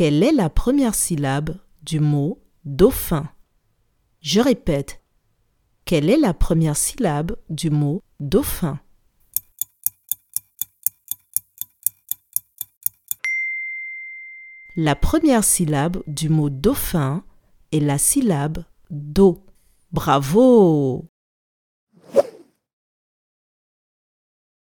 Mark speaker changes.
Speaker 1: Quelle est la première syllabe du mot dauphin? Je répète. Quelle est la première syllabe du mot dauphin? La première syllabe du mot dauphin est la syllabe do. Bravo